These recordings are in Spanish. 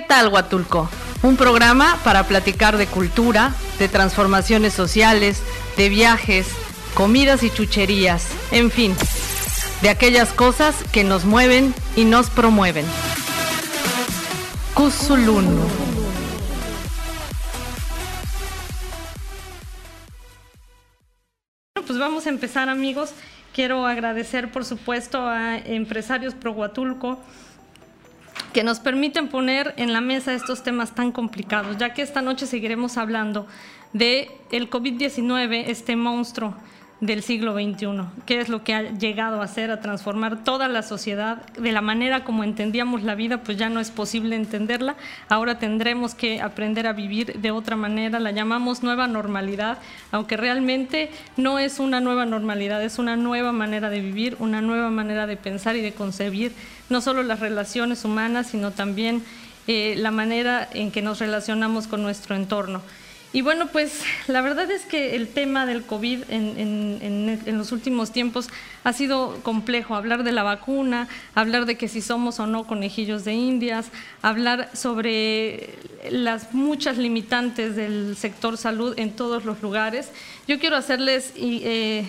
¿Qué tal Huatulco? Un programa para platicar de cultura, de transformaciones sociales, de viajes, comidas y chucherías, en fin, de aquellas cosas que nos mueven y nos promueven. Cusulunu. Bueno, pues vamos a empezar amigos. Quiero agradecer por supuesto a Empresarios Pro Huatulco que nos permiten poner en la mesa estos temas tan complicados, ya que esta noche seguiremos hablando de el COVID-19, este monstruo del siglo XXI, qué es lo que ha llegado a hacer, a transformar toda la sociedad de la manera como entendíamos la vida, pues ya no es posible entenderla, ahora tendremos que aprender a vivir de otra manera, la llamamos nueva normalidad, aunque realmente no es una nueva normalidad, es una nueva manera de vivir, una nueva manera de pensar y de concebir no solo las relaciones humanas, sino también eh, la manera en que nos relacionamos con nuestro entorno. Y bueno, pues la verdad es que el tema del COVID en, los últimos tiempos ha sido complejo. Hablar de la vacuna, hablar de que si somos o no conejillos de indias, hablar sobre las muchas limitantes del sector salud en todos los lugares. Yo quiero hacerles eh,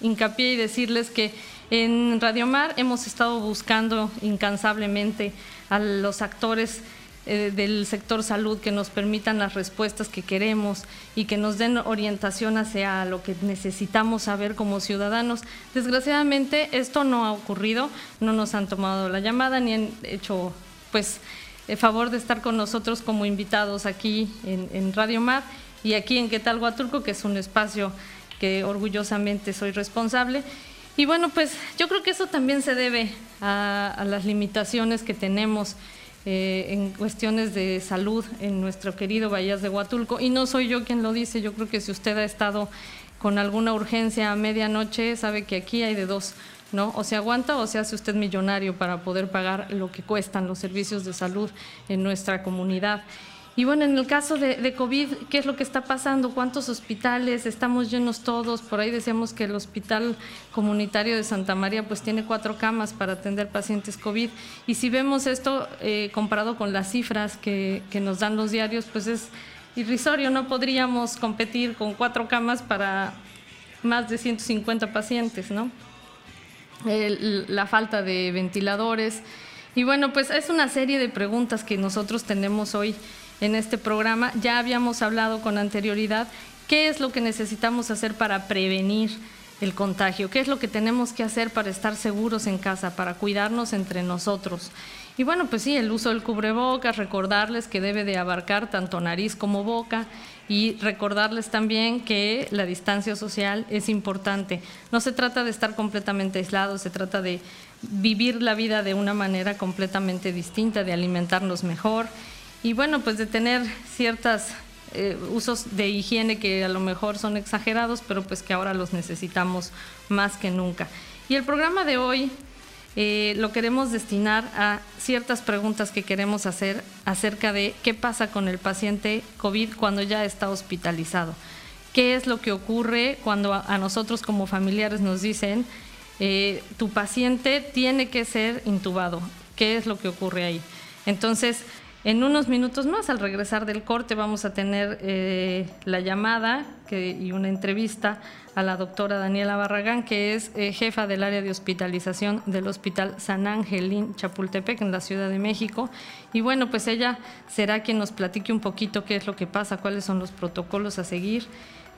hincapié y decirles que en Radio Mar hemos estado buscando incansablemente a los actores eh, del sector salud que nos permitan las respuestas que queremos y que nos den orientación hacia lo que necesitamos saber como ciudadanos. Desgraciadamente esto no ha ocurrido, no nos han tomado la llamada ni han hecho pues el favor de estar con nosotros como invitados aquí en, Radio Mar y aquí en Quetal Huatulco, que es un espacio que orgullosamente soy responsable. Y bueno, pues yo creo que eso también se debe a las limitaciones que tenemos eh, en cuestiones de salud en nuestro querido Bahías de Huatulco. Y no soy yo quien lo dice, yo creo que si usted ha estado con alguna urgencia a medianoche, sabe que aquí hay de dos. ¿No? O se aguanta o se hace usted millonario para poder pagar lo que cuestan los servicios de salud en nuestra comunidad. Y bueno, en el caso de, COVID, ¿qué es lo que está pasando? ¿Cuántos hospitales? Estamos llenos todos. Por ahí decíamos que el Hospital Comunitario de Santa María pues tiene cuatro camas para atender pacientes COVID. Y si vemos esto eh, comparado con las cifras que, nos dan los diarios, pues es irrisorio. No podríamos competir con cuatro camas para más de 150 pacientes, ¿no? la falta de ventiladores. Y bueno, pues es una serie de preguntas que nosotros tenemos hoy en este programa. Ya habíamos hablado con anterioridad qué es lo que necesitamos hacer para prevenir el contagio, qué es lo que tenemos que hacer para estar seguros en casa, para cuidarnos entre nosotros. Y bueno, pues sí, el uso del cubrebocas, recordarles que debe de abarcar tanto nariz como boca y recordarles también que la distancia social es importante. No se trata de estar completamente aislados, se trata de vivir la vida de una manera completamente distinta, de alimentarnos mejor y bueno, pues de tener ciertos eh, usos de higiene que a lo mejor son exagerados, pero pues que ahora los necesitamos más que nunca. Y el programa de hoy eh, lo queremos destinar a ciertas preguntas que queremos hacer acerca de qué pasa con el paciente COVID cuando ya está hospitalizado. ¿Qué es lo que ocurre cuando a, nosotros como familiares nos dicen, eh, tu paciente tiene que ser intubado? ¿Qué es lo que ocurre ahí? Entonces, en unos minutos más, al regresar del corte, vamos a tener eh, la llamada y una entrevista a la doctora Daniela Barragán, que es eh, jefa del área de hospitalización del Hospital San Angelín Chapultepec en la Ciudad de México. Y bueno, pues ella será quien nos platique un poquito qué es lo que pasa, cuáles son los protocolos a seguir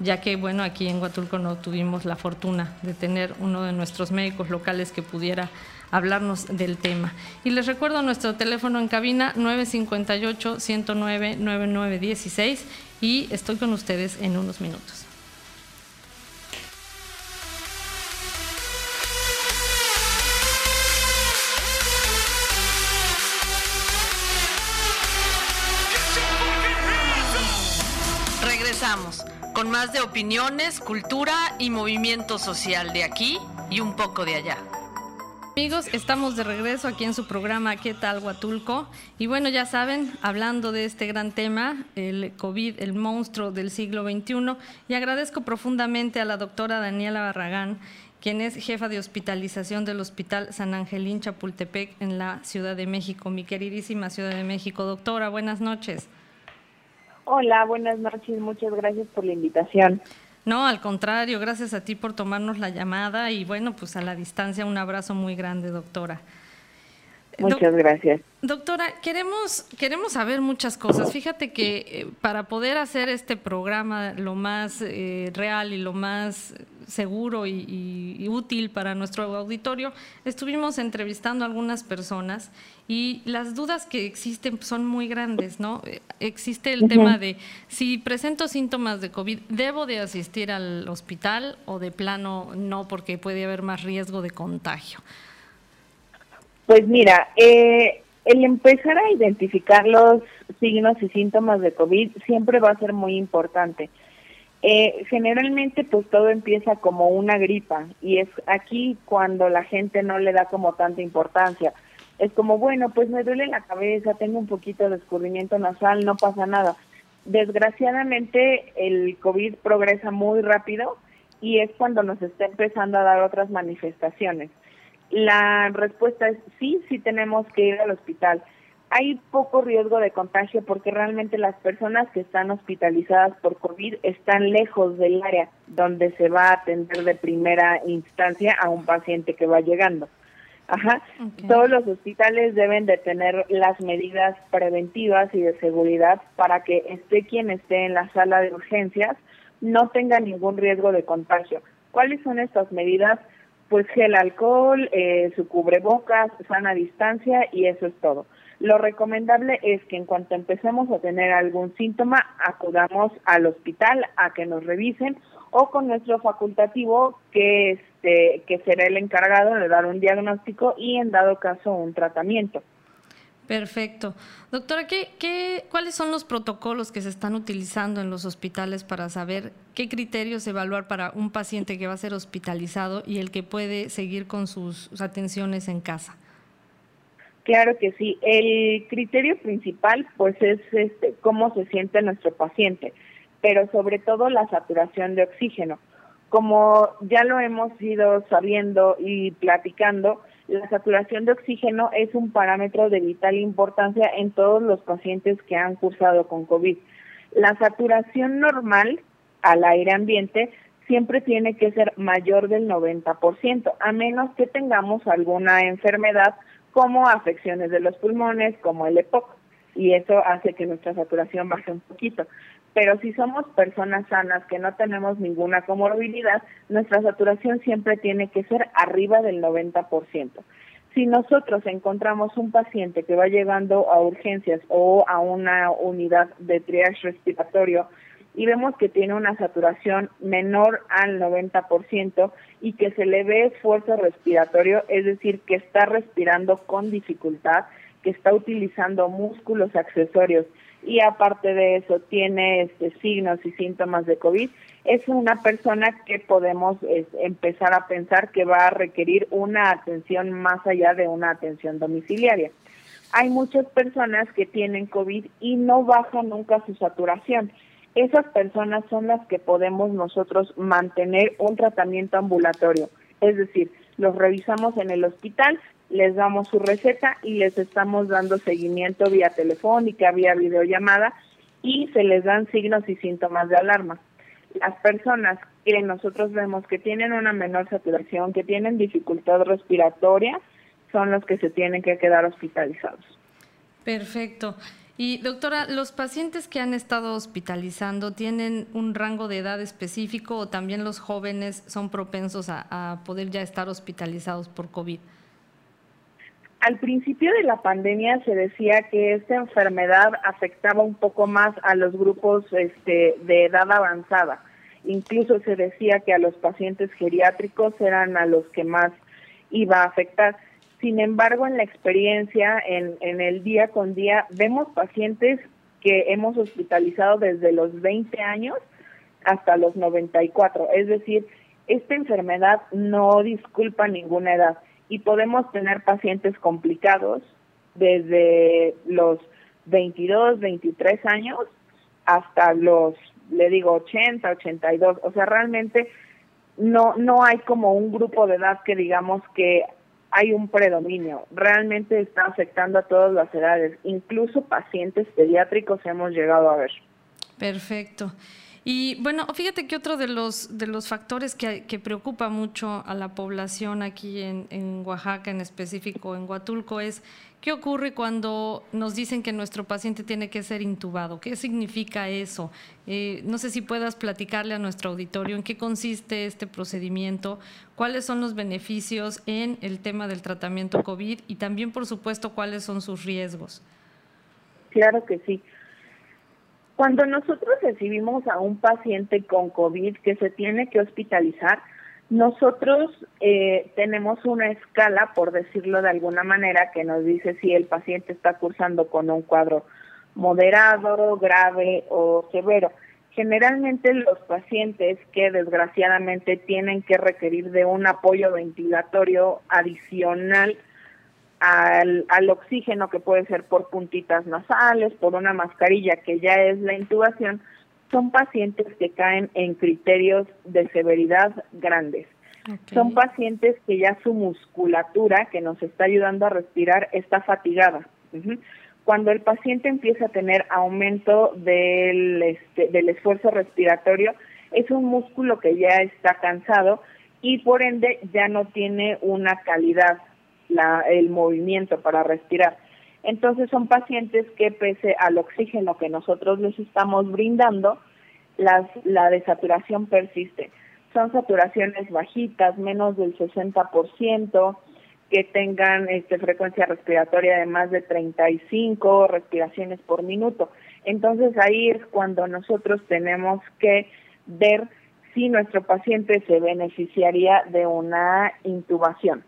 ya que bueno, aquí en Huatulco no tuvimos la fortuna de tener uno de nuestros médicos locales que pudiera hablarnos del tema. Y les recuerdo nuestro teléfono en cabina 958-109-9916 y estoy con ustedes en unos minutos. De opiniones, cultura y movimiento social de aquí y un poco de allá. Amigos, estamos de regreso aquí en su programa ¿Qué tal Huatulco? Y bueno, ya saben, hablando de este gran tema, el COVID, el monstruo del siglo XXI, y agradezco profundamente a la doctora Daniela Barragán quien es jefa de hospitalización del Hospital San Angelín Chapultepec en la Ciudad de México, mi queridísima Ciudad de México. Doctora, buenas noches. Hola, buenas noches, muchas gracias por la invitación. No, al contrario, gracias a ti por tomarnos la llamada y bueno, pues a la distancia un abrazo muy grande, doctora. Muchas gracias. Doctora, queremos, queremos saber muchas cosas. Fíjate que eh, para poder hacer este programa lo más eh, real y lo más seguro y, útil para nuestro auditorio, estuvimos entrevistando a algunas personas y las dudas que existen son muy grandes, ¿no? Existe el tema de si presento síntomas de COVID, ¿debo de asistir al hospital o de plano no porque puede haber más riesgo de contagio? Pues mira, eh, el empezar a identificar los signos y síntomas de COVID siempre va a ser muy importante. Eh, generalmente pues todo empieza como una gripa y es aquí cuando la gente no le da como tanta importancia. Es como, bueno, pues me duele la cabeza, tengo un poquito de escurrimiento nasal, no pasa nada. Desgraciadamente el COVID progresa muy rápido y es cuando nos está empezando a dar otras manifestaciones. La respuesta es sí, sí tenemos que ir al hospital. Hay poco riesgo de contagio porque realmente las personas que están hospitalizadas por COVID están lejos del área donde se va a atender de primera instancia a un paciente que va llegando. Ajá. Todos los hospitales deben de tener las medidas preventivas y de seguridad para que esté quien esté en la sala de urgencias no tenga ningún riesgo de contagio. ¿Cuáles son estas medidas? pues gel alcohol, eh, su cubrebocas, sana distancia y eso es todo. Lo recomendable es que en cuanto empecemos a tener algún síntoma, acudamos al hospital a que nos revisen o con nuestro facultativo que este que será el encargado de dar un diagnóstico y en dado caso un tratamiento. Perfecto. Doctora, ¿qué, qué, cuáles son los protocolos que se están utilizando en los hospitales para saber qué criterios evaluar para un paciente que va a ser hospitalizado y el que puede seguir con sus, atenciones en casa? Claro que sí. El criterio principal, pues, es este, cómo se siente nuestro paciente, pero sobre todo la saturación de oxígeno. Como ya lo hemos ido sabiendo y platicando, la saturación de oxígeno es un parámetro de vital importancia en todos los pacientes que han cursado con COVID. La saturación normal al aire ambiente siempre tiene que ser mayor del 90%, a menos que tengamos alguna enfermedad como afecciones de los pulmones, como el EPOC, y eso hace que nuestra saturación baje un poquito. Pero si somos personas sanas que no tenemos ninguna comorbilidad, nuestra saturación siempre tiene que ser arriba del 90%. Si nosotros encontramos un paciente que va llegando a urgencias o a una unidad de triage respiratorio y vemos que tiene una saturación menor al 90% y que se le ve esfuerzo respiratorio, es decir, que está respirando con dificultad, que está utilizando músculos accesorios y aparte de eso tiene este, signos y síntomas de COVID, es una persona que podemos empezar a pensar que va a requerir una atención más allá de una atención domiciliaria. Hay muchas personas que tienen COVID y no baja nunca su saturación. Esas personas son las que podemos nosotros mantener un tratamiento ambulatorio, es decir, los revisamos en el hospital, les damos su receta y les estamos dando seguimiento vía telefónica, vía videollamada y se les dan signos y síntomas de alarma. Las personas que nosotros vemos que tienen una menor saturación, que tienen dificultad respiratoria, son los que se tienen que quedar hospitalizados. Perfecto. Y doctora, ¿los pacientes que han estado hospitalizando tienen un rango de edad específico o también los jóvenes son propensos a, poder ya estar hospitalizados por COVID? Al principio de la pandemia se decía que esta enfermedad afectaba un poco más a los grupos este, de edad avanzada. Incluso se decía que a los pacientes geriátricos eran a los que más iba a afectar. Sin embargo, en la experiencia, en, en el día con día, vemos pacientes que hemos hospitalizado desde los 20 años hasta los 94. Es decir, esta enfermedad no disculpa ninguna edad y podemos tener pacientes complicados desde los 22, 23 años hasta los, le digo, 80, 82. O sea, realmente no, no hay como un grupo de edad que digamos que hay un predominio. Realmente está afectando a todas las edades, incluso pacientes pediátricos hemos llegado a ver. Perfecto. Y bueno, fíjate que otro de los, de los factores que, preocupa mucho a la población aquí en, en, Oaxaca, en específico en Huatulco, es qué ocurre cuando nos dicen que nuestro paciente tiene que ser intubado. ¿Qué significa eso? Eh, no sé si puedas platicarle a nuestro auditorio en qué consiste este procedimiento, cuáles son los beneficios en el tema del tratamiento COVID y también, por supuesto, cuáles son sus riesgos. Claro que sí. Cuando nosotros recibimos a un paciente con COVID que se tiene que hospitalizar, nosotros eh, tenemos una escala, por decirlo de alguna manera, que nos dice si el paciente está cursando con un cuadro moderado, grave o severo. Generalmente los pacientes que desgraciadamente tienen que requerir de un apoyo ventilatorio adicional al, al oxígeno que puede ser por puntitas nasales, por una mascarilla que ya es la intubación, son pacientes que caen en criterios de severidad grandes. Son pacientes que ya su musculatura que nos está ayudando a respirar está fatigada. Cuando el paciente empieza a tener aumento del, este, del esfuerzo respiratorio, es un músculo que ya está cansado y por ende ya no tiene una calidad la, el movimiento para respirar. Entonces son pacientes que pese al oxígeno que nosotros les estamos brindando, las, la desaturación persiste. Son saturaciones bajitas, menos del 60%, que tengan este, frecuencia respiratoria de más de 35 respiraciones por minuto. Entonces ahí es cuando nosotros tenemos que ver si nuestro paciente se beneficiaría de una intubación.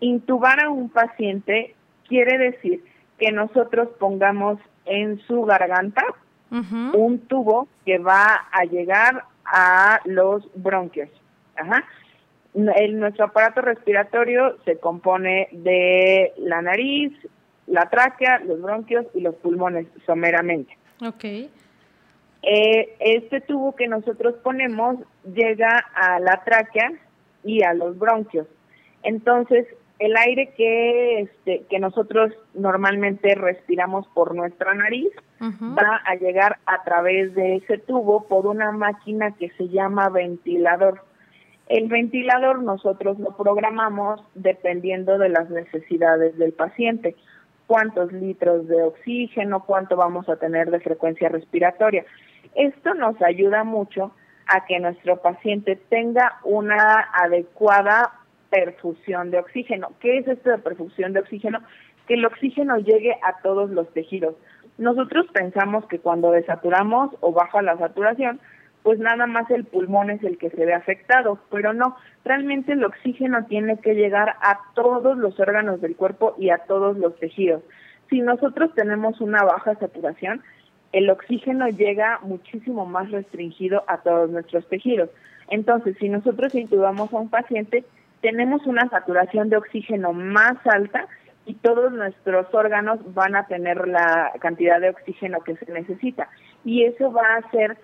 Intubar a un paciente quiere decir que nosotros pongamos en su garganta un tubo que va a llegar a los bronquios. Ajá. El, nuestro aparato respiratorio se compone de la nariz, la tráquea, los bronquios y los pulmones someramente. Okay. Eh, este tubo que nosotros ponemos llega a la tráquea y a los bronquios. Entonces, el aire que, este, que nosotros normalmente respiramos por nuestra nariz va a llegar a través de ese tubo por una máquina que se llama ventilador. El ventilador nosotros lo programamos dependiendo de las necesidades del paciente, cuántos litros de oxígeno, cuánto vamos a tener de frecuencia respiratoria. Esto nos ayuda mucho a que nuestro paciente tenga una adecuada perfusión de oxígeno. ¿Qué es esto de perfusión de oxígeno? Que el oxígeno llegue a todos los tejidos. Nosotros pensamos que cuando desaturamos o baja la saturación, pues nada más el pulmón es el que se ve afectado, pero no, realmente el oxígeno tiene que llegar a todos los órganos del cuerpo y a todos los tejidos. Si nosotros tenemos una baja saturación, el oxígeno llega muchísimo más restringido a todos nuestros tejidos. Entonces, si nosotros intubamos a un paciente, tenemos una saturación de oxígeno más alta y todos nuestros órganos van a tener la cantidad de oxígeno que se necesita. Y eso va a hacer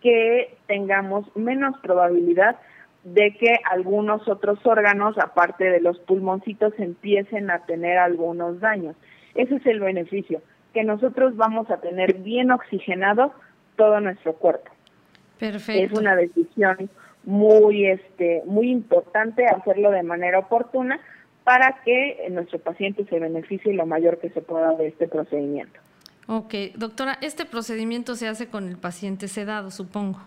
que tengamos menos probabilidad de que algunos otros órganos, aparte de los pulmoncitos, empiecen a tener algunos daños. Ese es el beneficio, que nosotros vamos a tener bien oxigenado todo nuestro cuerpo. Perfecto. Es una decisión muy este muy importante hacerlo de manera oportuna para que nuestro paciente se beneficie lo mayor que se pueda de este procedimiento. Ok, doctora, este procedimiento se hace con el paciente sedado, supongo.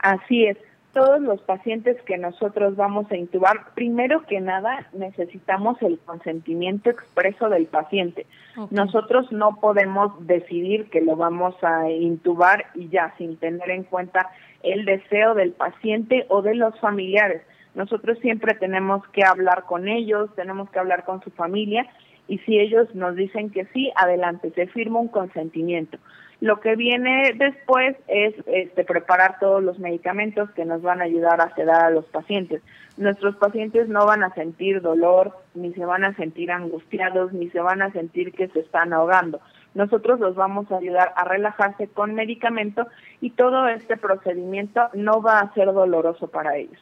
Así es. Todos los pacientes que nosotros vamos a intubar, primero que nada necesitamos el consentimiento expreso del paciente. Nosotros no podemos decidir que lo vamos a intubar y ya sin tener en cuenta el deseo del paciente o de los familiares. Nosotros siempre tenemos que hablar con ellos, tenemos que hablar con su familia y si ellos nos dicen que sí, adelante, se firma un consentimiento. Lo que viene después es este, preparar todos los medicamentos que nos van a ayudar a sedar a los pacientes. Nuestros pacientes no van a sentir dolor, ni se van a sentir angustiados, ni se van a sentir que se están ahogando nosotros los vamos a ayudar a relajarse con medicamento y todo este procedimiento no va a ser doloroso para ellos.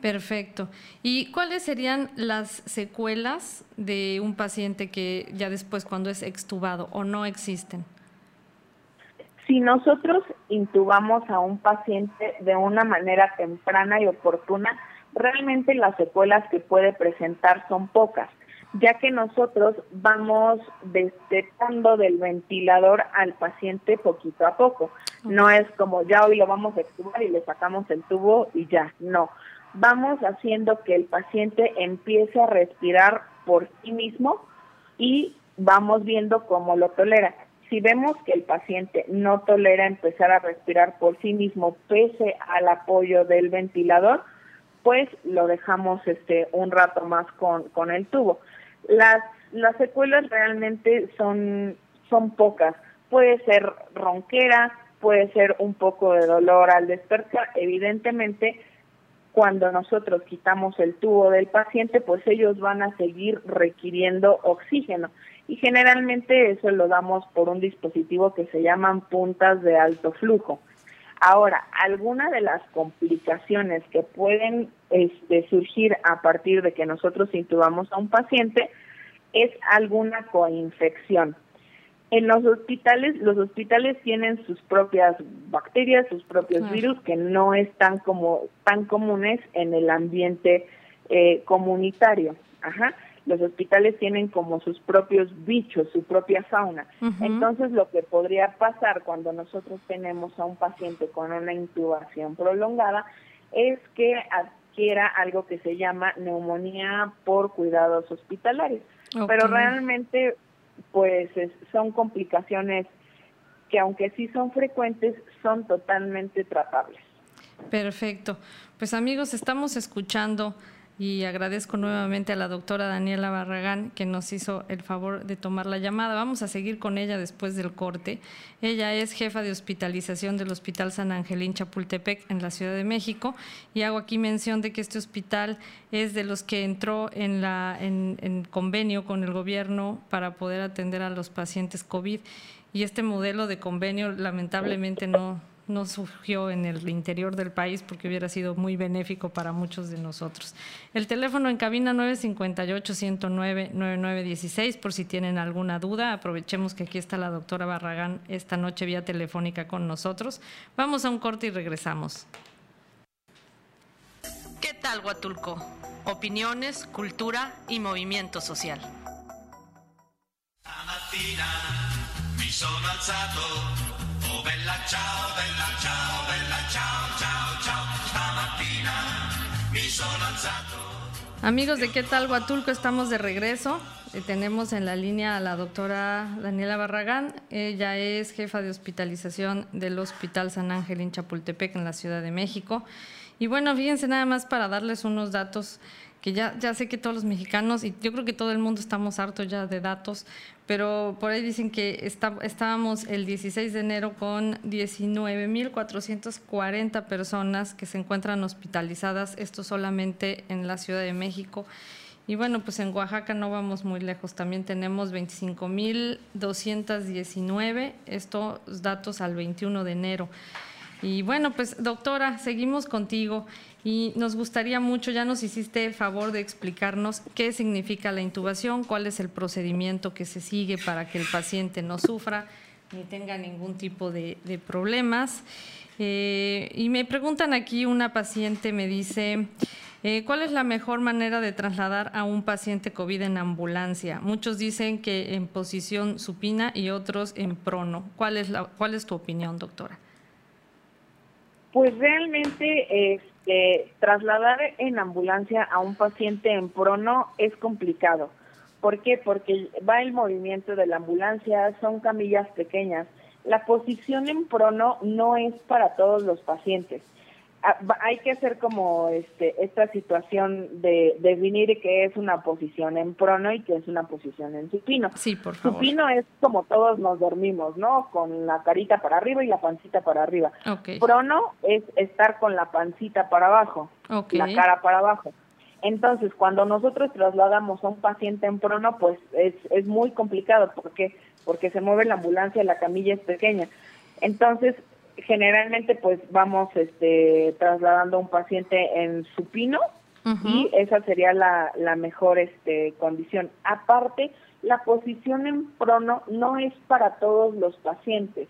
Perfecto. ¿Y cuáles serían las secuelas de un paciente que ya después cuando es extubado o no existen? Si nosotros intubamos a un paciente de una manera temprana y oportuna, realmente las secuelas que puede presentar son pocas, ya que nosotros vamos destetando del ventilador al paciente poquito a poco. No es como ya hoy lo vamos a extubar y le sacamos el tubo y ya, no vamos haciendo que el paciente empiece a respirar por sí mismo y vamos viendo cómo lo tolera. Si vemos que el paciente no tolera empezar a respirar por sí mismo pese al apoyo del ventilador, pues lo dejamos este un rato más con, con el tubo. Las, las secuelas realmente son, son pocas. Puede ser ronquera, puede ser un poco de dolor al despertar. Evidentemente, cuando nosotros quitamos el tubo del paciente, pues ellos van a seguir requiriendo oxígeno. Y generalmente eso lo damos por un dispositivo que se llaman puntas de alto flujo. Ahora, alguna de las complicaciones que pueden este, surgir a partir de que nosotros intubamos a un paciente es alguna coinfección. En los hospitales, los hospitales tienen sus propias bacterias, sus propios virus que no están como tan comunes en el ambiente eh, comunitario. Ajá. Los hospitales tienen como sus propios bichos, su propia fauna. Entonces, lo que podría pasar cuando nosotros tenemos a un paciente con una intubación prolongada es que adquiera algo que se llama neumonía por cuidados hospitalarios. Pero realmente pues son complicaciones que aunque sí son frecuentes, son totalmente tratables. Perfecto. Pues amigos, estamos escuchando y agradezco nuevamente a la doctora Daniela Barragán que nos hizo el favor de tomar la llamada. Vamos a seguir con ella después del corte. Ella es jefa de hospitalización del Hospital San Angelín Chapultepec en la Ciudad de México y hago aquí mención de que este hospital es de los que entró en, en convenio con el gobierno para poder atender a los pacientes COVID y este modelo de convenio lamentablemente no, no surgió en el interior del país porque hubiera sido muy benéfico para muchos de nosotros. El teléfono en cabina 958-109-9916 por si tienen alguna duda. Aprovechemos que aquí está la doctora Barragán esta noche vía telefónica con nosotros. Vamos a un corte y regresamos. ¿Qué tal Huatulco? Opiniones, cultura y movimiento social. Amigos de ¿Qué tal Huatulco? Estamos de regreso. Eh, tenemos en la línea a la doctora Daniela Barragán. Ella es jefa de hospitalización del Hospital San Ángel en Chapultepec, en la Ciudad de México. Y bueno, fíjense nada más para darles unos datos que ya, ya sé que todos los mexicanos, y yo creo que todo el mundo estamos hartos ya de datos, pero por ahí dicen que estábamos el 16 de enero con 19.440 personas que se encuentran hospitalizadas, esto solamente en la Ciudad de México. Y bueno, pues en Oaxaca no vamos muy lejos, también tenemos 25.219, estos datos al 21 de enero. Y bueno, pues doctora, seguimos contigo y nos gustaría mucho, ya nos hiciste el favor de explicarnos qué significa la intubación, cuál es el procedimiento que se sigue para que el paciente no sufra ni tenga ningún tipo de, problemas. Eh, y me preguntan aquí, una paciente me dice, eh, ¿cuál es la mejor manera de trasladar a un paciente COVID en ambulancia? Muchos dicen que en posición supina y otros en prono. ¿Cuál es, la, cuál es tu opinión, doctora? Pues realmente este, trasladar en ambulancia a un paciente en prono es complicado. ¿Por qué? Porque va el movimiento de la ambulancia, son camillas pequeñas. La posición en prono no es para todos los pacientes. Hay que hacer como este esta situación de definir que es una posición en prono y que es una posición en supino. Sí, por favor. Supino es como todos nos dormimos, ¿no? Con la carita para arriba y la pancita para arriba. Prono es estar con la pancita para abajo, la cara para abajo. Entonces, cuando nosotros trasladamos a un paciente en prono, pues es, es muy complicado. ¿Por qué? Porque se mueve la ambulancia, la camilla es pequeña. Entonces, generalmente pues vamos este, trasladando a un paciente en supino y esa sería la, la mejor este, condición. Aparte, la posición en prono no es para todos los pacientes.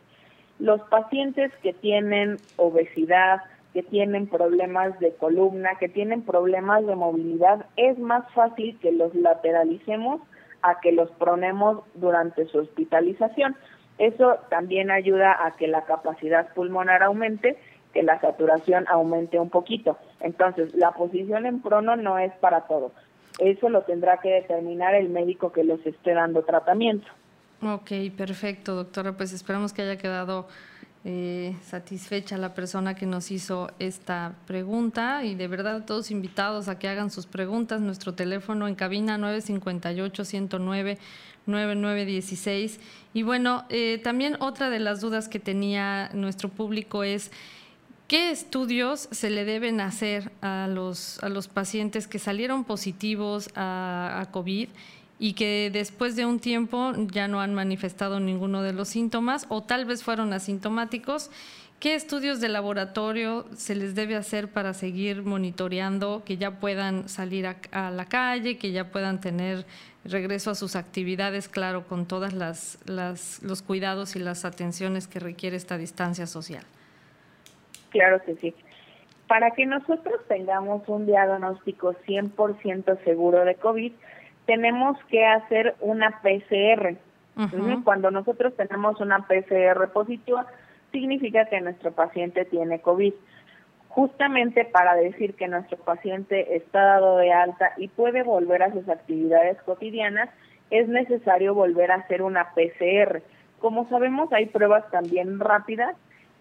Los pacientes que tienen obesidad, que tienen problemas de columna, que tienen problemas de movilidad, es más fácil que los lateralicemos a que los pronemos durante su hospitalización. Eso también ayuda a que la capacidad pulmonar aumente, que la saturación aumente un poquito. Entonces, la posición en prono no es para todo. Eso lo tendrá que determinar el médico que los esté dando tratamiento. Ok, perfecto, doctora. Pues esperamos que haya quedado eh, satisfecha la persona que nos hizo esta pregunta y de verdad todos invitados a que hagan sus preguntas. Nuestro teléfono en cabina 958-109-9916. Y bueno, eh, también otra de las dudas que tenía nuestro público es... ¿Qué estudios se le deben hacer a los, a los pacientes que salieron positivos a COVID y que después de un tiempo ya no han manifestado ninguno de los síntomas o tal vez fueron asintomáticos. ¿Qué estudios de laboratorio se les debe hacer para seguir monitoreando que ya puedan salir a, la calle, que ya puedan tener regreso a sus actividades, claro, con todas las, las los cuidados y las atenciones que requiere esta distancia social? Claro que sí. Para que nosotros tengamos un diagnóstico 100% seguro de COVID, tenemos que hacer una PCR. Cuando nosotros tenemos una PCR positiva, significa que nuestro paciente tiene COVID. Justamente para decir que nuestro paciente está dado de alta y puede volver a sus actividades cotidianas, es necesario volver a hacer una PCR. Como sabemos, hay pruebas también rápidas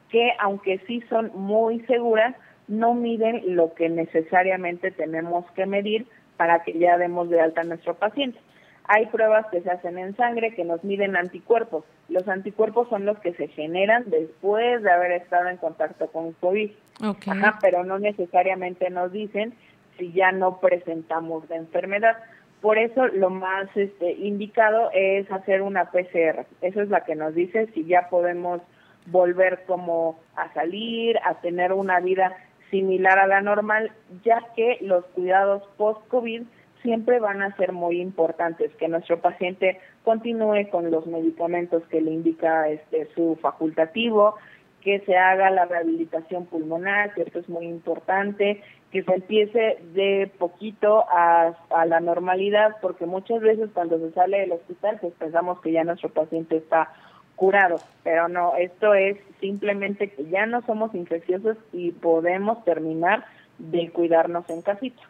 que, aunque sí son muy seguras, no miden lo que necesariamente tenemos que medir para que ya demos de alta a nuestro paciente. Hay pruebas que se hacen en sangre que nos miden anticuerpos. Los anticuerpos son los que se generan después de haber estado en contacto con COVID. Ajá, pero no necesariamente nos dicen si ya no presentamos la enfermedad. Por eso lo más este, indicado es hacer una PCR. Eso es la que nos dice si ya podemos volver como a salir, a tener una vida similar a la normal, ya que los cuidados post-COVID siempre van a ser muy importantes, que nuestro paciente continúe con los medicamentos que le indica este, su facultativo, que se haga la rehabilitación pulmonar, que esto es muy importante, que se empiece de poquito a, a, la normalidad, porque muchas veces cuando se sale del hospital, pues pensamos que ya nuestro paciente está curado, pero no, esto es simplemente que ya no somos infecciosos y podemos terminar de cuidarnos en casita.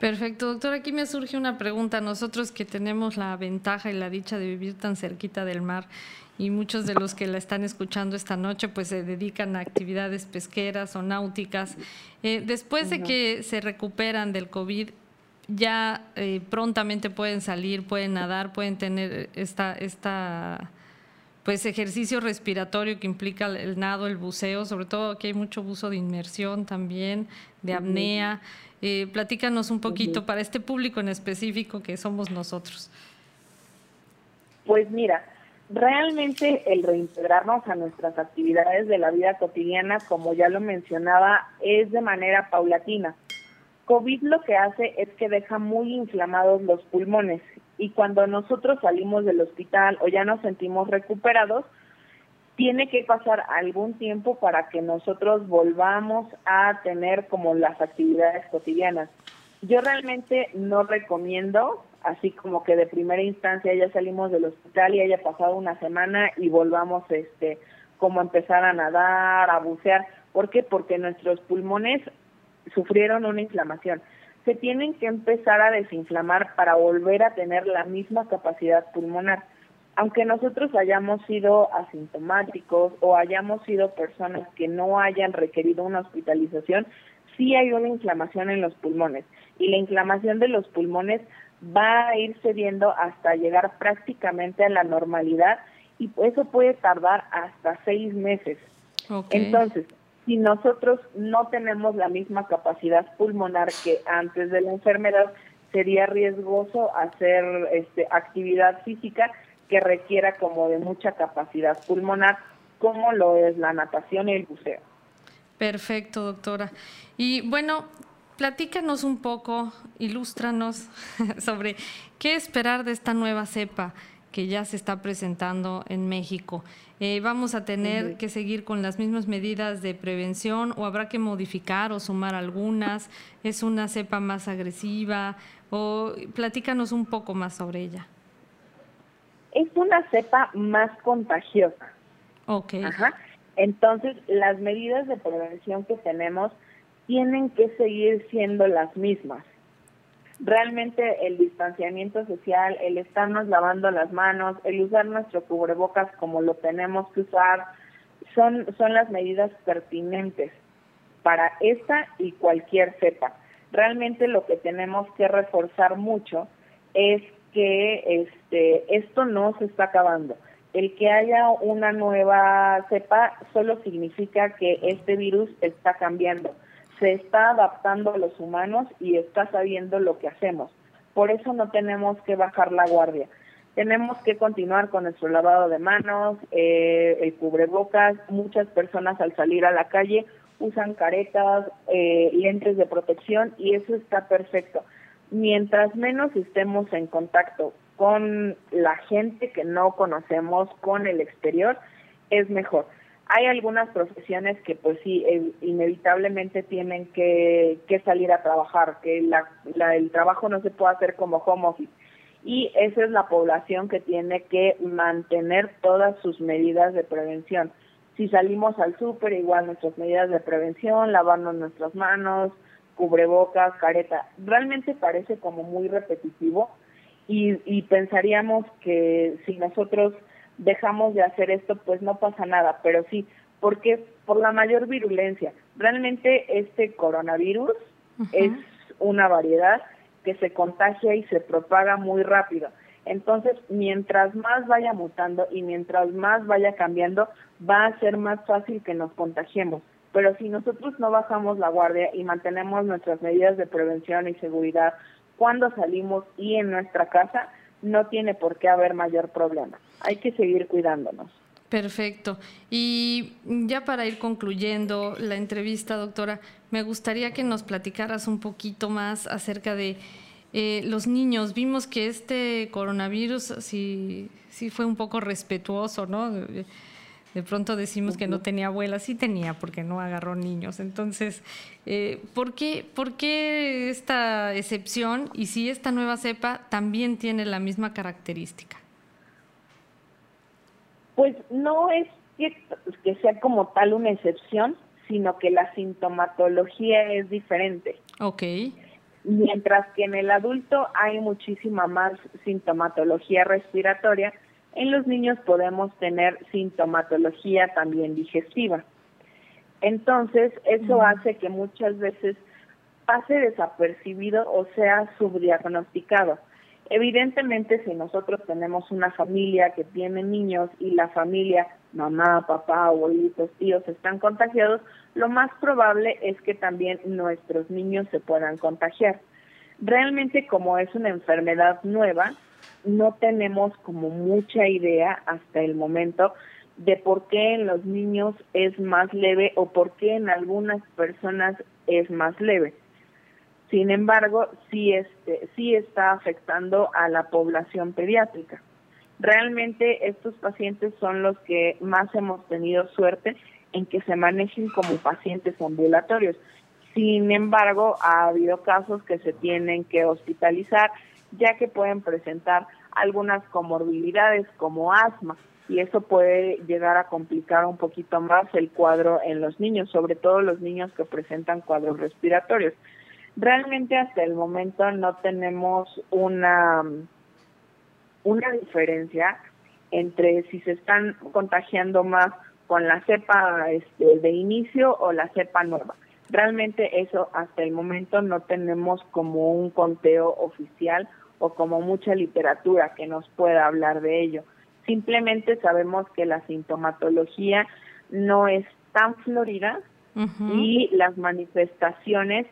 Perfecto, doctor. Aquí me surge una pregunta. Nosotros que tenemos la ventaja y la dicha de vivir tan cerquita del mar y muchos de los que la están escuchando esta noche pues se dedican a actividades pesqueras o náuticas. Eh, después de que se recuperan del COVID, ya eh, prontamente pueden salir, pueden nadar, pueden tener esta, esta pues ejercicio respiratorio que implica el nado, el buceo, sobre todo aquí hay mucho buzo de inmersión también, de apnea. Eh, platícanos un poquito para este público en específico que somos nosotros. Pues mira, realmente el reintegrarnos a nuestras actividades de la vida cotidiana, como ya lo mencionaba, es de manera paulatina. COVID lo que hace es que deja muy inflamados los pulmones y cuando nosotros salimos del hospital o ya nos sentimos recuperados, tiene que pasar algún tiempo para que nosotros volvamos a tener como las actividades cotidianas. Yo realmente no recomiendo, así como que de primera instancia ya salimos del hospital y haya pasado una semana y volvamos este como empezar a nadar, a bucear. ¿Por qué? Porque nuestros pulmones sufrieron una inflamación se tienen que empezar a desinflamar para volver a tener la misma capacidad pulmonar. Aunque nosotros hayamos sido asintomáticos o hayamos sido personas que no hayan requerido una hospitalización, sí hay una inflamación en los pulmones y la inflamación de los pulmones va a ir cediendo hasta llegar prácticamente a la normalidad y eso puede tardar hasta seis meses. Entonces, si nosotros no tenemos la misma capacidad pulmonar que antes de la enfermedad, sería riesgoso hacer este, actividad física que requiera como de mucha capacidad pulmonar como lo es la natación y el buceo. Perfecto, doctora. Y bueno, platícanos un poco, ilústranos sobre qué esperar de esta nueva cepa que ya se está presentando en México. Eh, ¿Vamos a tener que seguir con las mismas medidas de prevención o habrá que modificar o sumar algunas? ¿Es una cepa más agresiva? O platícanos un poco más sobre ella. Es una cepa más contagiosa. Ok. Ajá. Entonces, las medidas de prevención que tenemos tienen que seguir siendo las mismas. Realmente el distanciamiento social, el estarnos lavando las manos, el usar nuestro cubrebocas como lo tenemos que usar, son, son las medidas pertinentes para esta y cualquier cepa realmente lo que tenemos que reforzar mucho es que este esto no se está acabando. El que haya una nueva cepa solo significa que este virus está cambiando, se está adaptando a los humanos y está sabiendo lo que hacemos. Por eso no tenemos que bajar la guardia. Tenemos que continuar con nuestro lavado de manos, eh, el cubrebocas. Muchas personas al salir a la calle usan caretas, eh, lentes de protección y eso está perfecto. Mientras menos estemos en contacto con la gente que no conocemos, con el exterior, es mejor. Hay algunas profesiones que pues sí, eh, inevitablemente tienen que, que, salir a trabajar, que la, el trabajo no se puede hacer como home office. Y esa es la población que tiene que mantener todas sus medidas de prevención si salimos al súper, igual nuestras medidas de prevención, lavarnos nuestras manos, cubrebocas, careta. Realmente parece como muy repetitivo y, y pensaríamos que si nosotros dejamos de hacer esto, pues no pasa nada, pero sí, porque por la mayor virulencia. Realmente este coronavirus es una variedad que se contagia y se propaga muy rápido. Entonces, mientras más vaya mutando y mientras más vaya cambiando, va a ser más fácil que nos contagiemos. Pero si nosotros no bajamos la guardia y mantenemos nuestras medidas de prevención y seguridad cuando salimos y en nuestra casa, no tiene por qué haber mayor problema. Hay que seguir cuidándonos. Perfecto. Y ya para ir concluyendo la entrevista, doctora, me gustaría que nos platicaras un poquito más acerca de eh, los niños, vimos que este coronavirus sí, sí fue un poco respetuoso, ¿no? De, pronto decimos que no tenía abuela, sí tenía, porque no agarró niños. Entonces, eh, ¿por, qué, ¿por qué esta excepción y si esta nueva cepa también tiene la misma característica? Pues no es que, que sea como tal una excepción, sino que la sintomatología es diferente. Ok mientras que en el adulto hay muchísima más sintomatología respiratoria, en los niños podemos tener sintomatología también digestiva. Entonces, eso hace que muchas veces pase desapercibido o sea subdiagnosticado. Evidentemente, si nosotros tenemos una familia que tiene niños y la familia, mamá, papá, abuelitos, tíos están contagiados, lo más probable es que también nuestros niños se puedan contagiar. Realmente como es una enfermedad nueva, no tenemos como mucha idea hasta el momento de por qué en los niños es más leve o por qué en algunas personas es más leve. Sin embargo, sí, este, sí está afectando a la población pediátrica. Realmente estos pacientes son los que más hemos tenido suerte en que se manejen como pacientes ambulatorios. Sin embargo, ha habido casos que se tienen que hospitalizar ya que pueden presentar algunas comorbilidades como asma y eso puede llegar a complicar un poquito más el cuadro en los niños, sobre todo los niños que presentan cuadros respiratorios. Realmente hasta el momento no tenemos una, una diferencia entre si se están contagiando más con la cepa este, de inicio o la cepa nueva. Realmente eso hasta el momento no tenemos como un conteo oficial o como mucha literatura que nos pueda hablar de ello. Simplemente sabemos que la sintomatología no es tan florida y las manifestaciones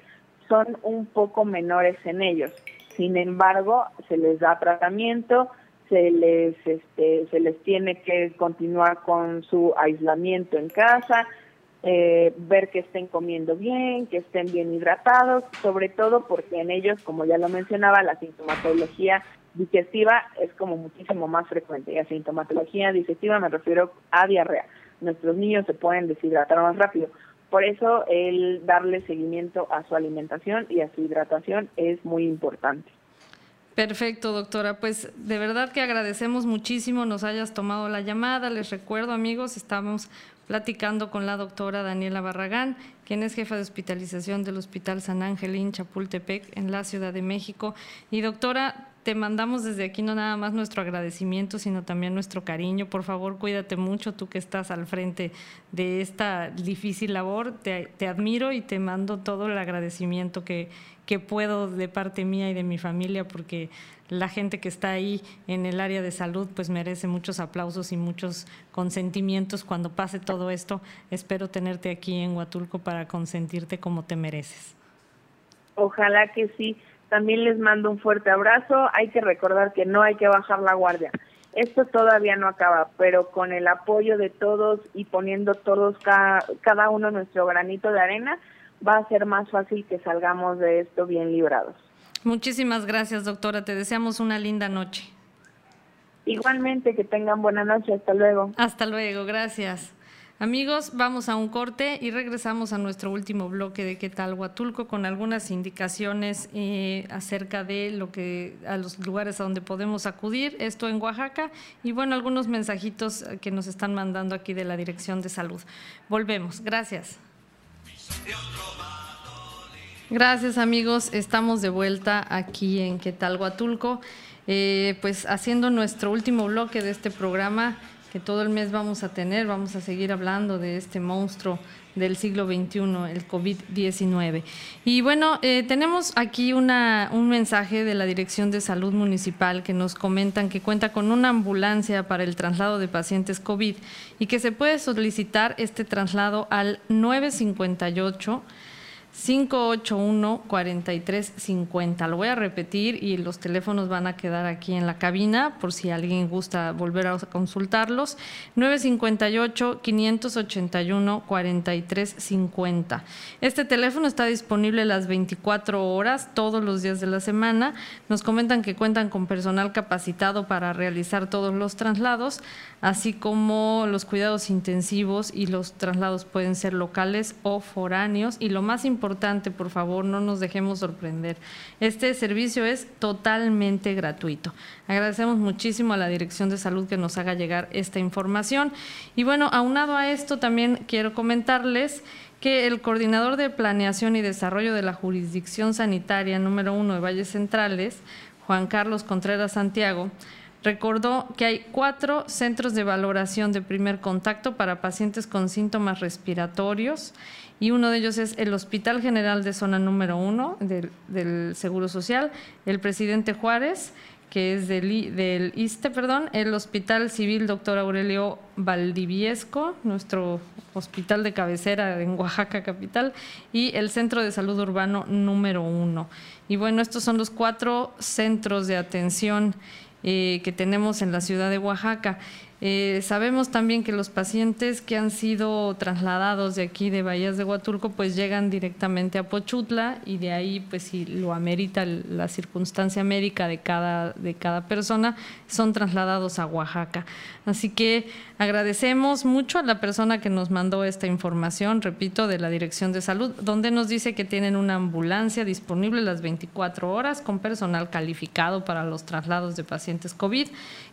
son un poco menores en ellos. Sin embargo, se les da tratamiento, se les este, se les tiene que continuar con su aislamiento en casa, eh, ver que estén comiendo bien, que estén bien hidratados, sobre todo porque en ellos, como ya lo mencionaba, la sintomatología digestiva es como muchísimo más frecuente. Y a sintomatología digestiva me refiero a diarrea. Nuestros niños se pueden deshidratar más rápido. Por eso el darle seguimiento a su alimentación y a su hidratación es muy importante. Perfecto, doctora. Pues de verdad que agradecemos muchísimo nos hayas tomado la llamada. Les recuerdo, amigos, estamos platicando con la doctora Daniela Barragán, quien es jefa de hospitalización del Hospital San Ángel en Chapultepec, en la Ciudad de México. Y doctora, te mandamos desde aquí no nada más nuestro agradecimiento, sino también nuestro cariño. Por favor, cuídate mucho, tú que estás al frente de esta difícil labor. Te, admiro y te mando todo el agradecimiento que, que puedo de parte mía y de mi familia, porque la gente que está ahí en el área de salud pues merece muchos aplausos y muchos consentimientos cuando pase todo esto. Espero tenerte aquí en Huatulco para consentirte como te mereces. Ojalá que sí. También les mando un fuerte abrazo. Hay que recordar que no hay que bajar la guardia. Esto todavía no acaba, pero con el apoyo de todos y poniendo todos cada, cada uno nuestro granito de arena, va a ser más fácil que salgamos de esto bien librados. Muchísimas gracias, doctora. Te deseamos una linda noche. Igualmente, que tengan buena noche. Hasta luego. Hasta luego, gracias. Amigos, vamos a un corte y regresamos a nuestro último bloque de qué tal con algunas indicaciones eh, acerca de lo que a los lugares a donde podemos acudir, esto en Oaxaca y bueno, algunos mensajitos que nos están mandando aquí de la Dirección de Salud. Volvemos. Gracias. Gracias amigos, estamos de vuelta aquí en qué tal eh, pues haciendo nuestro último bloque de este programa todo el mes vamos a tener. Vamos a seguir hablando de este monstruo del siglo XXI, el COVID-19. Y bueno, eh, tenemos aquí una, un mensaje de la Dirección de Salud Municipal que nos comentan que cuenta con una ambulancia para el traslado de pacientes COVID y que se puede solicitar este traslado al 958 581-4350. Lo voy a repetir y los teléfonos van a quedar aquí en la cabina por si alguien gusta volver a consultarlos. 958-581-4350. Este teléfono está disponible las 24 horas, todos los días de la semana. Nos comentan que cuentan con personal capacitado para realizar todos los traslados, así como los cuidados intensivos y los traslados pueden ser locales o foráneos. Y lo más importante, importante, por favor, no nos dejemos sorprender. Este servicio es totalmente gratuito. Agradecemos muchísimo a la Dirección de Salud que nos haga llegar esta información. Y bueno, aunado a esto, también quiero comentarles que el coordinador de planeación y desarrollo de la jurisdicción sanitaria número uno de Valles Centrales, Juan Carlos Contreras Santiago, recordó que hay cuatro centros de valoración de primer contacto para pacientes con síntomas respiratorios y uno de ellos es el Hospital General de Zona Número Uno del, Seguro Social, el Presidente Juárez, que es del, del ISTE, perdón, el Hospital Civil Doctor Aurelio Valdiviesco, nuestro hospital de cabecera en Oaxaca capital, y el Centro de Salud Urbano número uno. Y bueno, estos son los cuatro centros de atención eh, que tenemos en la ciudad de Oaxaca. Eh, sabemos también que los pacientes que han sido trasladados de aquí de Bahías de Huatulco pues llegan directamente a Pochutla y de ahí pues si lo amerita la circunstancia médica de cada, de cada persona son trasladados a Oaxaca. Así que agradecemos mucho a la persona que nos mandó esta información, repito, de la Dirección de Salud, donde nos dice que tienen una ambulancia disponible las 24 horas con personal calificado para los traslados de pacientes COVID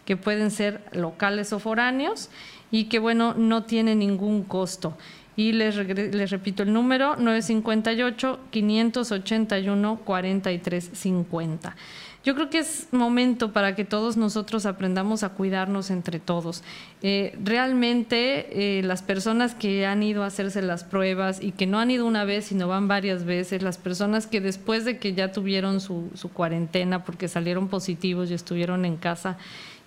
que pueden ser locales o foráneos y que, bueno, no tiene ningún costo. Y les, les repito el número, 958-581-4350. Yo creo que es momento para que todos nosotros aprendamos a cuidarnos entre todos. Eh, realmente eh, las personas que han ido a hacerse las pruebas y que no han ido una vez, sino van varias veces, las personas que después de que ya tuvieron su, su cuarentena porque salieron positivos y estuvieron en casa,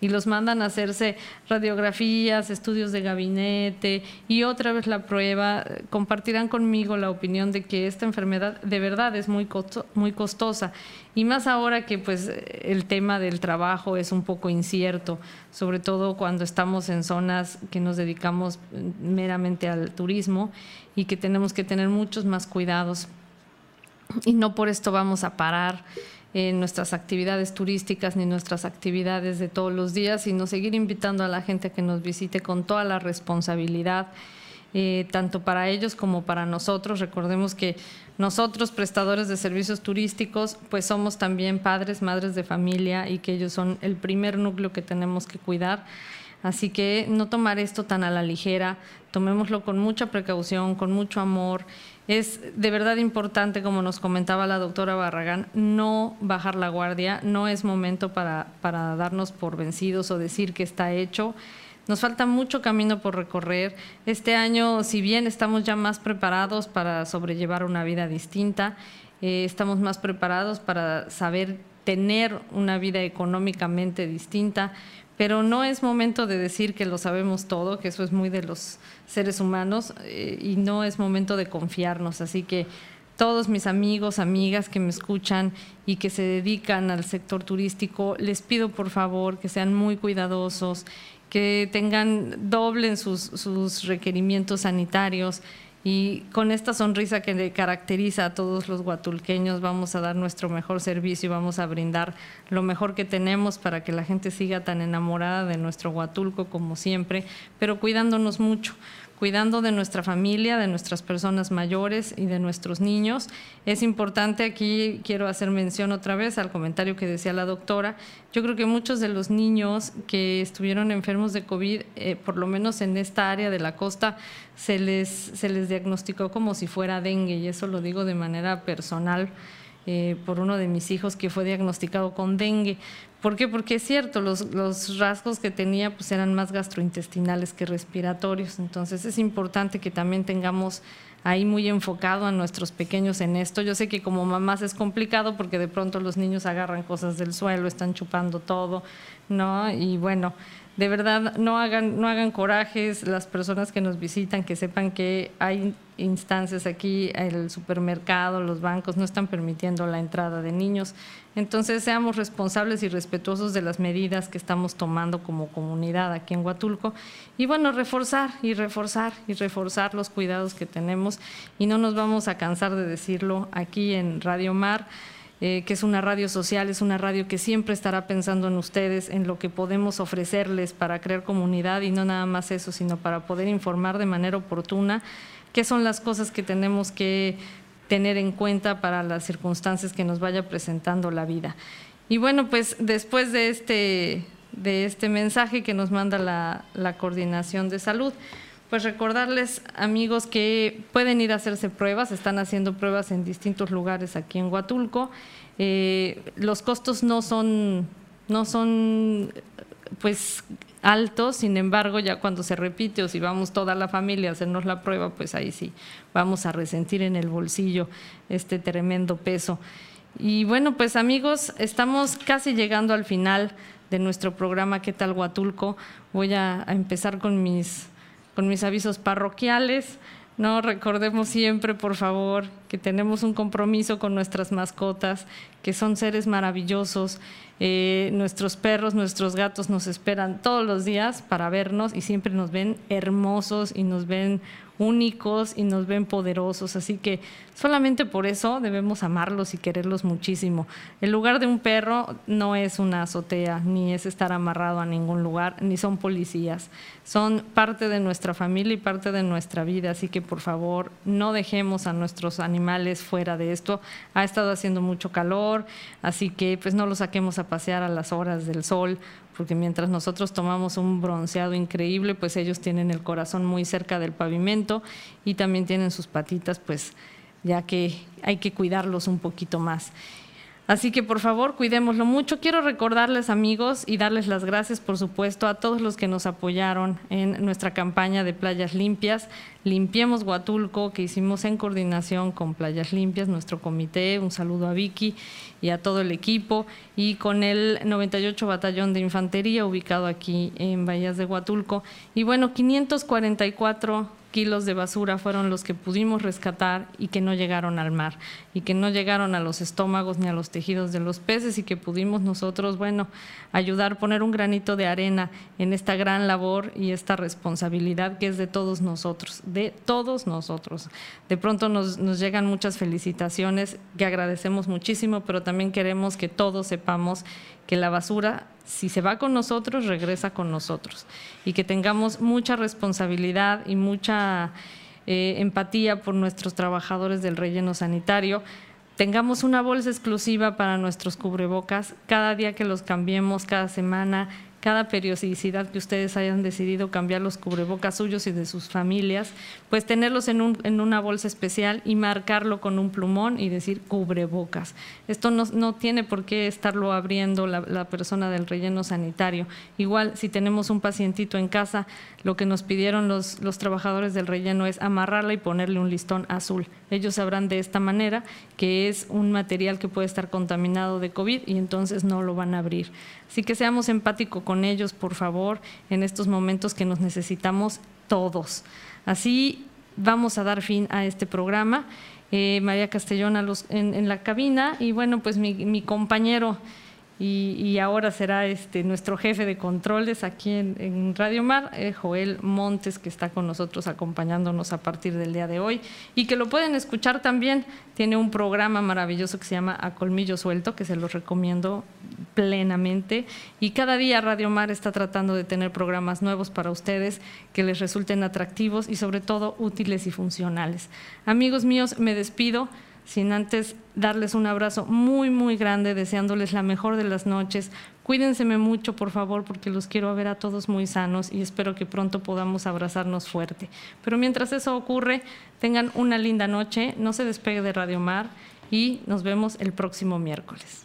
y los mandan a hacerse radiografías, estudios de gabinete y otra vez la prueba, compartirán conmigo la opinión de que esta enfermedad de verdad es muy, muy costosa. Y más ahora que pues el tema del trabajo es un poco incierto, sobre todo cuando estamos en zonas que nos dedicamos meramente al turismo y que tenemos que tener muchos más cuidados. Y no por esto vamos a parar en nuestras actividades turísticas ni nuestras actividades de todos los días, sino seguir invitando a la gente que nos visite con toda la responsabilidad, eh, tanto para ellos como para nosotros. Recordemos que nosotros, prestadores de servicios turísticos, pues somos también padres, madres de familia y que ellos son el primer núcleo que tenemos que cuidar. Así que no tomar esto tan a la ligera, tomémoslo con mucha precaución, con mucho amor es de verdad importante, como nos comentaba la doctora Barragán, no bajar la guardia, no es momento para, para darnos por vencidos o decir que está hecho. Nos falta mucho camino por recorrer. Este año, si bien estamos ya más preparados para sobrellevar una vida distinta, eh, estamos más preparados para saber tener una vida económicamente distinta, pero no es momento de decir que lo sabemos todo, que eso es muy de los seres humanos eh, y no es momento de confiarnos. Así que todos mis amigos, amigas que me escuchan y que se dedican al sector turístico, les pido por favor que sean muy cuidadosos, que tengan doblen sus, sus requerimientos sanitarios y con esta sonrisa que caracteriza a todos los guatulqueños vamos a dar nuestro mejor servicio y vamos a brindar lo mejor que tenemos para que la gente siga tan enamorada de nuestro Huatulco como siempre, pero cuidándonos mucho cuidando de nuestra familia, de nuestras personas mayores y de nuestros niños. Es importante, aquí quiero hacer mención otra vez al comentario que decía la doctora, yo creo que muchos de los niños que estuvieron enfermos de COVID, eh, por lo menos en esta área de la costa, se les, se les diagnosticó como si fuera dengue y eso lo digo de manera personal. Eh, por uno de mis hijos que fue diagnosticado con dengue. ¿Por qué? Porque es cierto, los, los, rasgos que tenía pues eran más gastrointestinales que respiratorios. Entonces es importante que también tengamos ahí muy enfocado a nuestros pequeños en esto. Yo sé que como mamás es complicado porque de pronto los niños agarran cosas del suelo, están chupando todo, ¿no? Y bueno, de verdad no hagan, no hagan corajes las personas que nos visitan, que sepan que hay instancias aquí, el supermercado, los bancos no están permitiendo la entrada de niños. Entonces seamos responsables y respetuosos de las medidas que estamos tomando como comunidad aquí en Huatulco y bueno, reforzar y reforzar y reforzar los cuidados que tenemos y no nos vamos a cansar de decirlo aquí en Radio Mar. Eh, que es una radio social, es una radio que siempre estará pensando en ustedes, en lo que podemos ofrecerles para crear comunidad y no nada más eso, sino para poder informar de manera oportuna qué son las cosas que tenemos que tener en cuenta para las circunstancias que nos vaya presentando la vida. Y bueno, pues después de este, de este mensaje que nos manda la, la coordinación de salud, pues recordarles, amigos, que pueden ir a hacerse pruebas, están haciendo pruebas en distintos lugares aquí en Huatulco. Eh, los costos no son, no son pues altos, sin embargo, ya cuando se repite o si vamos toda la familia a hacernos la prueba, pues ahí sí vamos a resentir en el bolsillo este tremendo peso. Y bueno, pues amigos, estamos casi llegando al final de nuestro programa ¿Qué tal Huatulco? Voy a empezar con mis con mis avisos parroquiales. No recordemos siempre, por favor, que tenemos un compromiso con nuestras mascotas, que son seres maravillosos. Eh, nuestros perros, nuestros gatos nos esperan todos los días para vernos y siempre nos ven hermosos y nos ven únicos y nos ven poderosos. Así que solamente por eso debemos amarlos y quererlos muchísimo. El lugar de un perro no es una azotea, ni es estar amarrado a ningún lugar, ni son policías. Son parte de nuestra familia y parte de nuestra vida. Así que por favor no dejemos a nuestros animales fuera de esto. Ha estado haciendo mucho calor, así que pues no los saquemos a pasear a las horas del sol porque mientras nosotros tomamos un bronceado increíble, pues ellos tienen el corazón muy cerca del pavimento y también tienen sus patitas, pues ya que hay que cuidarlos un poquito más. Así que por favor, cuidémoslo mucho. Quiero recordarles amigos y darles las gracias, por supuesto, a todos los que nos apoyaron en nuestra campaña de playas limpias. Limpiemos Huatulco, que hicimos en coordinación con Playas Limpias, nuestro comité. Un saludo a Vicky y a todo el equipo. Y con el 98 Batallón de Infantería, ubicado aquí en Bahías de Huatulco. Y bueno, 544 kilos de basura fueron los que pudimos rescatar y que no llegaron al mar y que no llegaron a los estómagos ni a los tejidos de los peces y que pudimos nosotros, bueno, ayudar, poner un granito de arena en esta gran labor y esta responsabilidad que es de todos nosotros, de todos nosotros. De pronto nos, nos llegan muchas felicitaciones que agradecemos muchísimo, pero también queremos que todos sepamos que la basura, si se va con nosotros, regresa con nosotros. Y que tengamos mucha responsabilidad y mucha eh, empatía por nuestros trabajadores del relleno sanitario. Tengamos una bolsa exclusiva para nuestros cubrebocas cada día que los cambiemos, cada semana, cada periodicidad que ustedes hayan decidido cambiar los cubrebocas suyos y de sus familias, pues tenerlos en, un, en una bolsa especial y marcarlo con un plumón y decir cubrebocas. Esto no, no tiene por qué estarlo abriendo la, la, persona del relleno sanitario. Igual, si tenemos un pacientito en casa, lo que nos pidieron los, los trabajadores del relleno es amarrarla y ponerle un listón azul. Ellos sabrán de esta manera que es un material que puede estar contaminado de COVID y entonces no lo van a abrir. Así que seamos empáticos con ellos, por favor, en estos momentos que nos necesitamos todos. Así vamos a dar fin a este programa. Eh, María Castellón en, la cabina y bueno, pues mi compañero y, ahora será este, nuestro jefe de controles aquí en, en Radio Mar, eh, Joel Montes, que está con nosotros acompañándonos a partir del día de hoy y que lo pueden escuchar también. Tiene un programa maravilloso que se llama A Colmillo Suelto, que se los recomiendo plenamente. Y cada día Radio Mar está tratando de tener programas nuevos para ustedes que les resulten atractivos y sobre todo útiles y funcionales. Amigos míos, me despido sin antes darles un abrazo muy, muy grande, deseándoles la mejor de las noches. Cuídense mucho, por favor, porque los quiero ver a todos muy sanos y espero que pronto podamos abrazarnos fuerte. Pero mientras eso ocurre, tengan una linda noche, no se despegue de Radio Mar y nos vemos el próximo miércoles.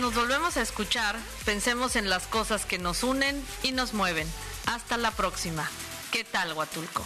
Nos volvemos a escuchar, pensemos en las cosas que nos unen y nos mueven. Hasta la próxima. ¿Qué tal, Huatulco?